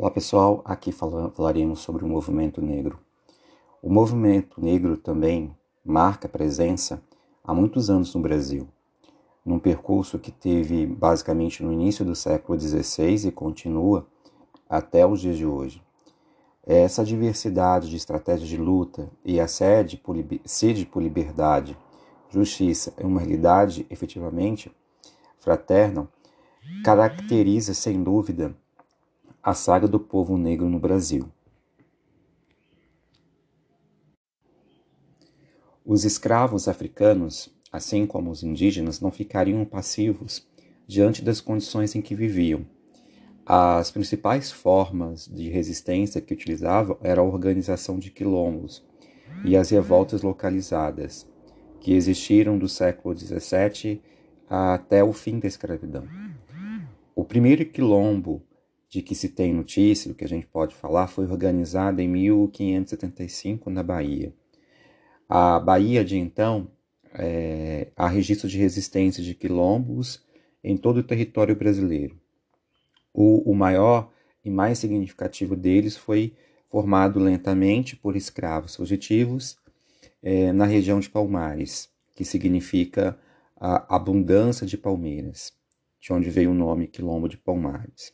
Olá pessoal, aqui falaremos sobre o movimento negro. O movimento negro também marca presença há muitos anos no Brasil, num percurso que teve basicamente no início do século XVI e continua até os dias de hoje. Essa diversidade de estratégias de luta e a sede por, sede por liberdade, justiça e uma realidade efetivamente fraterna caracteriza sem dúvida a saga do povo negro no Brasil. Os escravos africanos, assim como os indígenas, não ficariam passivos diante das condições em que viviam. As principais formas de resistência que utilizavam era a organização de quilombos e as revoltas localizadas, que existiram do século XVII até o fim da escravidão. O primeiro quilombo de que se tem notícia, do que a gente pode falar, foi organizada em 1575 na Bahia. A Bahia de então é, há registro de resistência de quilombos em todo o território brasileiro. O, o maior e mais significativo deles foi formado lentamente por escravos fugitivos é, na região de Palmares, que significa a abundância de palmeiras, de onde veio o nome Quilombo de Palmares.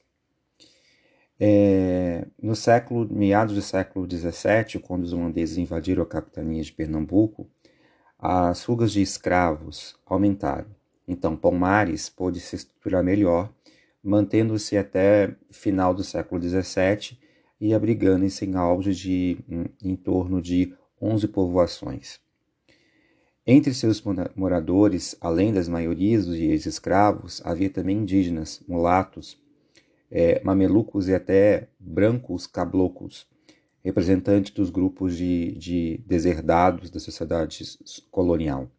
É, no século, meados do século XVII, quando os holandeses invadiram a capitania de Pernambuco, as fugas de escravos aumentaram. Então, Palmares pôde se estruturar melhor, mantendo-se até final do século XVII e abrigando-se em auge de em, em torno de 11 povoações. Entre seus moradores, além das maiorias dos ex-escravos, havia também indígenas, mulatos, é, mamelucos e até brancos cablocos, representantes dos grupos de, de deserdados da sociedade colonial.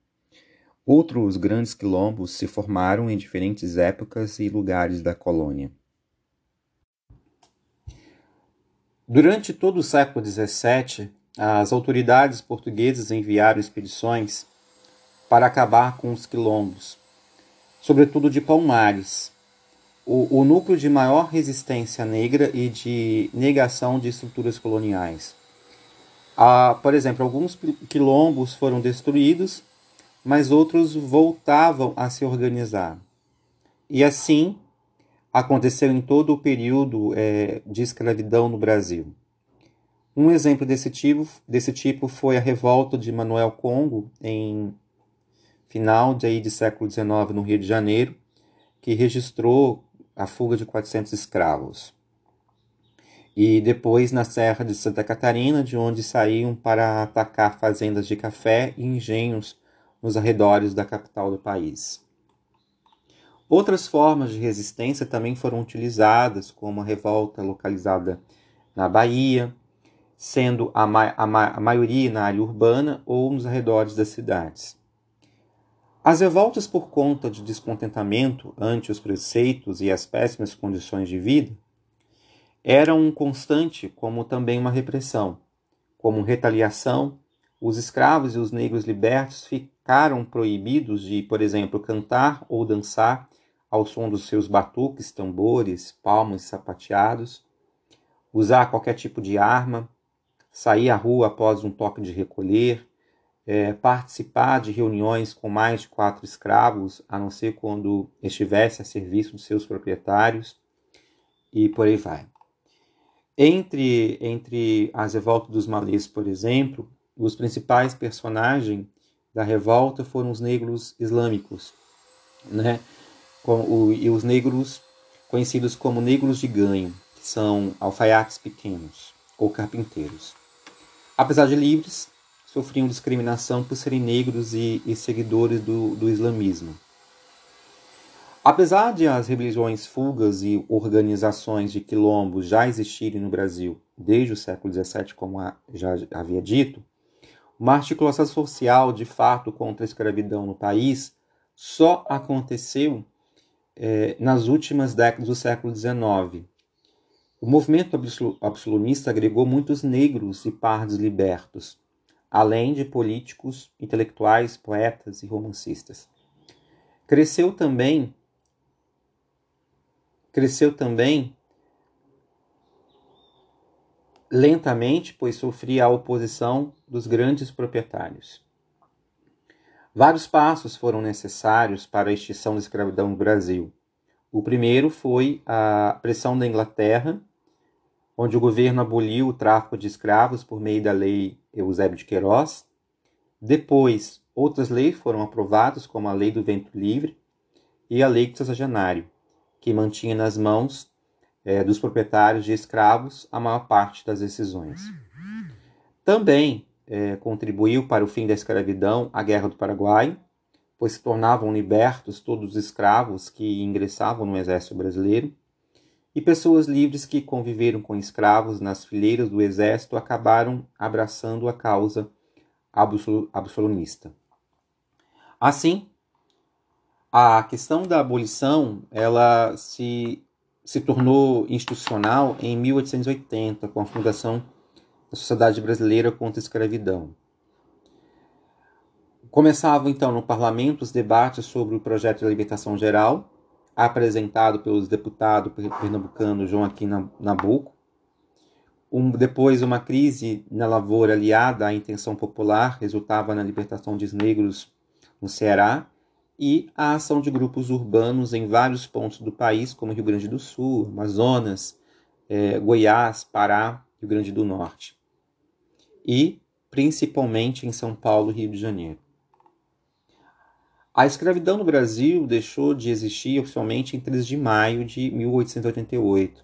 Outros grandes quilombos se formaram em diferentes épocas e lugares da colônia. Durante todo o século XVII, as autoridades portuguesas enviaram expedições para acabar com os quilombos, sobretudo de Palmares, o, o núcleo de maior resistência negra e de negação de estruturas coloniais. Ah, por exemplo, alguns quilombos foram destruídos, mas outros voltavam a se organizar. E assim aconteceu em todo o período é, de escravidão no Brasil. Um exemplo desse tipo, desse tipo foi a revolta de Manuel Congo em final de, aí, de século XIX no Rio de Janeiro, que registrou a fuga de 400 escravos. E depois na Serra de Santa Catarina, de onde saíam para atacar fazendas de café e engenhos nos arredores da capital do país. Outras formas de resistência também foram utilizadas, como a revolta localizada na Bahia, sendo a, ma a, ma a maioria na área urbana ou nos arredores das cidades. As revoltas por conta de descontentamento ante os preceitos e as péssimas condições de vida eram um constante, como também uma repressão. Como retaliação, os escravos e os negros libertos ficaram proibidos de, por exemplo, cantar ou dançar ao som dos seus batuques, tambores, palmas sapateados, usar qualquer tipo de arma, sair à rua após um toque de recolher, é, participar de reuniões com mais de quatro escravos, a não ser quando estivesse a serviço de seus proprietários, e por aí vai. Entre, entre as revoltas dos malês, por exemplo, os principais personagens da revolta foram os negros islâmicos, né? Com, o, e os negros conhecidos como negros de ganho, que são alfaiates pequenos ou carpinteiros. Apesar de livres, sofriam discriminação por serem negros e, e seguidores do, do islamismo. Apesar de as rebeliões, fugas e organizações de quilombos já existirem no Brasil desde o século XVII, como já havia dito, uma articulação social de fato contra a escravidão no país só aconteceu é, nas últimas décadas do século XIX. O movimento absolutista agregou muitos negros e pardos libertos, além de políticos, intelectuais, poetas e romancistas. Cresceu também cresceu também lentamente, pois sofria a oposição dos grandes proprietários. Vários passos foram necessários para a extinção da escravidão no Brasil. O primeiro foi a pressão da Inglaterra, onde o governo aboliu o tráfico de escravos por meio da lei Eusébio de Queiroz. Depois, outras leis foram aprovadas, como a Lei do Vento Livre e a Lei Sexagenário, que mantinha nas mãos é, dos proprietários de escravos a maior parte das decisões. Também é, contribuiu para o fim da escravidão a Guerra do Paraguai, pois se tornavam libertos todos os escravos que ingressavam no exército brasileiro, e pessoas livres que conviveram com escravos nas fileiras do exército acabaram abraçando a causa absolutista. Assim, a questão da abolição ela se, se tornou institucional em 1880, com a fundação da Sociedade Brasileira contra a Escravidão. Começavam então no parlamento os debates sobre o projeto de libertação geral, apresentado pelos deputados pernambucanos João Aquino Nabuco. Um, depois, uma crise na lavoura aliada à intenção popular resultava na libertação dos negros no Ceará e a ação de grupos urbanos em vários pontos do país, como Rio Grande do Sul, Amazonas, eh, Goiás, Pará, Rio Grande do Norte. E principalmente em São Paulo e Rio de Janeiro. A escravidão no Brasil deixou de existir oficialmente em 3 de maio de 1888,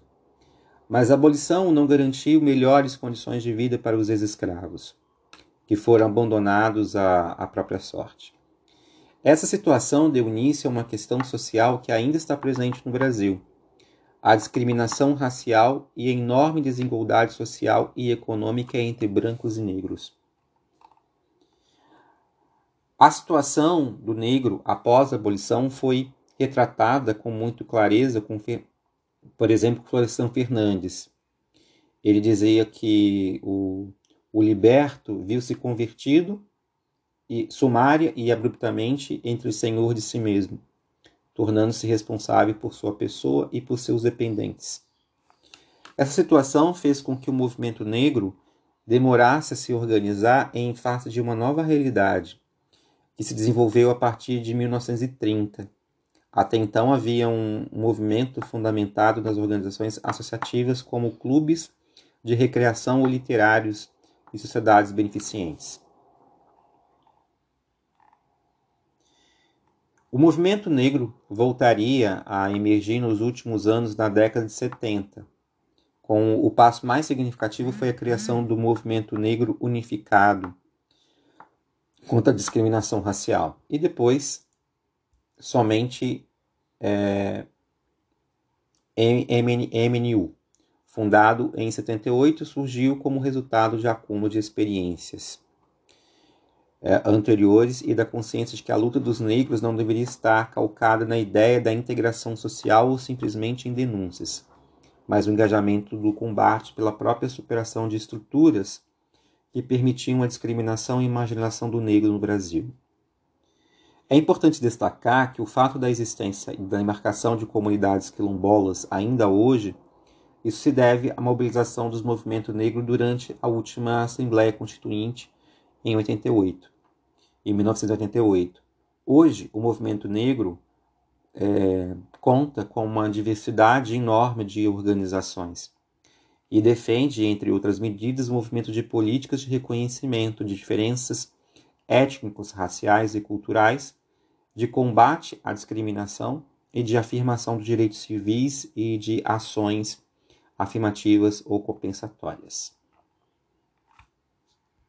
mas a abolição não garantiu melhores condições de vida para os ex-escravos, que foram abandonados à, à própria sorte. Essa situação deu início a uma questão social que ainda está presente no Brasil: a discriminação racial e a enorme desigualdade social e econômica entre brancos e negros. A situação do negro após a abolição foi retratada com muita clareza com, por exemplo, Florestan Fernandes. Ele dizia que o, o liberto viu-se convertido e sumária e abruptamente entre o senhor de si mesmo, tornando-se responsável por sua pessoa e por seus dependentes. Essa situação fez com que o movimento negro demorasse a se organizar em face de uma nova realidade, que se desenvolveu a partir de 1930. Até então havia um movimento fundamentado nas organizações associativas como clubes de recreação ou literários e sociedades beneficentes. O movimento negro voltaria a emergir nos últimos anos da década de 70. Com o passo mais significativo foi a criação do movimento negro unificado contra a discriminação racial. E depois, somente é, MNU, fundado em 78, surgiu como resultado de acúmulo de experiências é, anteriores e da consciência de que a luta dos negros não deveria estar calcada na ideia da integração social ou simplesmente em denúncias, mas o engajamento do combate pela própria superação de estruturas que permitiam a discriminação e marginalização do negro no Brasil. É importante destacar que o fato da existência e da demarcação de comunidades quilombolas ainda hoje, isso se deve à mobilização dos movimentos negros durante a última Assembleia Constituinte em 88 em 1988. Hoje, o movimento negro é, conta com uma diversidade enorme de organizações e defende, entre outras medidas, o movimento de políticas de reconhecimento de diferenças étnicos, raciais e culturais, de combate à discriminação e de afirmação dos direitos civis e de ações afirmativas ou compensatórias.